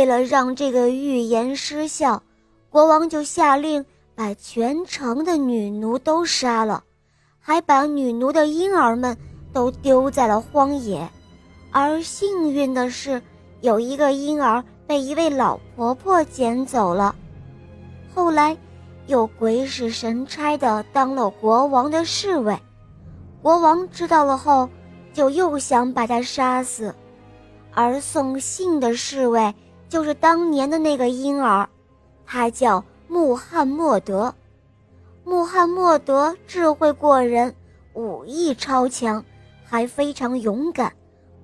为了让这个预言失效，国王就下令把全城的女奴都杀了，还把女奴的婴儿们都丢在了荒野。而幸运的是，有一个婴儿被一位老婆婆捡走了。后来，又鬼使神差的当了国王的侍卫。国王知道了后，就又想把他杀死。而送信的侍卫就是当年的那个婴儿，他叫穆罕默德。穆罕默德智慧过人，武艺超强，还非常勇敢。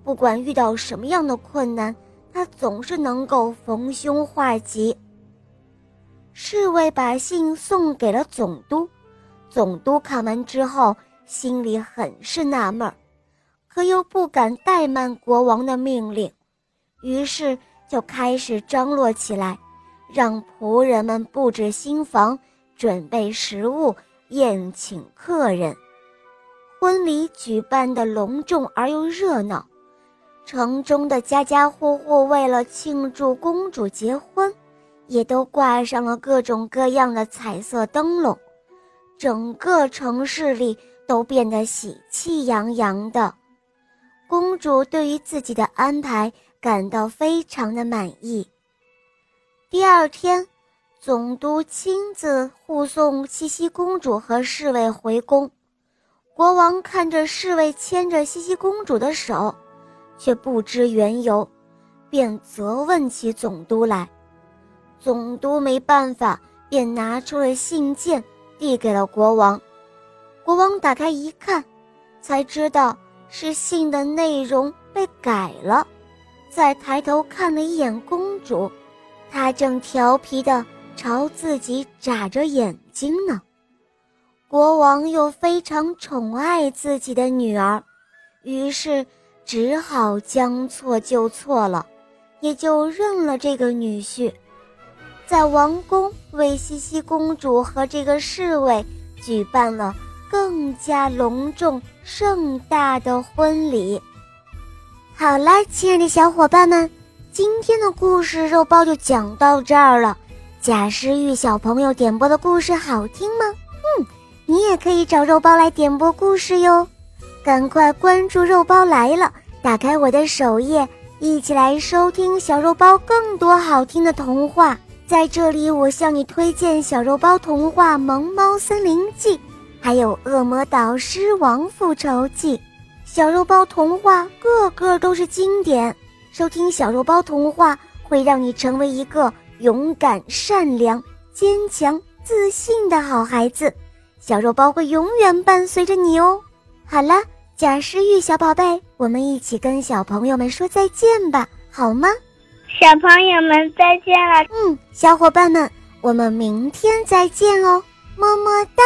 不管遇到什么样的困难，他总是能够逢凶化吉。侍卫把信送给了总督，总督看完之后，心里很是纳闷儿，可又不敢怠慢国王的命令，于是就开始张罗起来，让仆人们布置新房，准备食物，宴请客人。婚礼举办的隆重而又热闹。城中的家家户户为了庆祝公主结婚，也都挂上了各种各样的彩色灯笼，整个城市里都变得喜气洋洋的。公主对于自己的安排感到非常的满意。第二天，总督亲自护送茜茜公主和侍卫回宫，国王看着侍卫牵着茜茜公主的手。却不知缘由，便责问起总督来。总督没办法，便拿出了信件，递给了国王。国王打开一看，才知道是信的内容被改了。再抬头看了一眼公主，她正调皮地朝自己眨着眼睛呢。国王又非常宠爱自己的女儿，于是。只好将错就错了，也就认了这个女婿，在王宫为茜茜公主和这个侍卫举办了更加隆重盛大的婚礼。好啦，亲爱的小伙伴们，今天的故事肉包就讲到这儿了。贾诗玉小朋友点播的故事好听吗？嗯，你也可以找肉包来点播故事哟。赶快关注肉包来了，打开我的首页，一起来收听小肉包更多好听的童话。在这里，我向你推荐小肉包童话《萌猫森林记》，还有《恶魔岛狮王复仇记》。小肉包童话个个都是经典，收听小肉包童话会让你成为一个勇敢、善良、坚强、自信的好孩子。小肉包会永远伴随着你哦。好了。贾诗玉小宝贝，我们一起跟小朋友们说再见吧，好吗？小朋友们再见了。嗯，小伙伴们，我们明天再见哦，么么哒。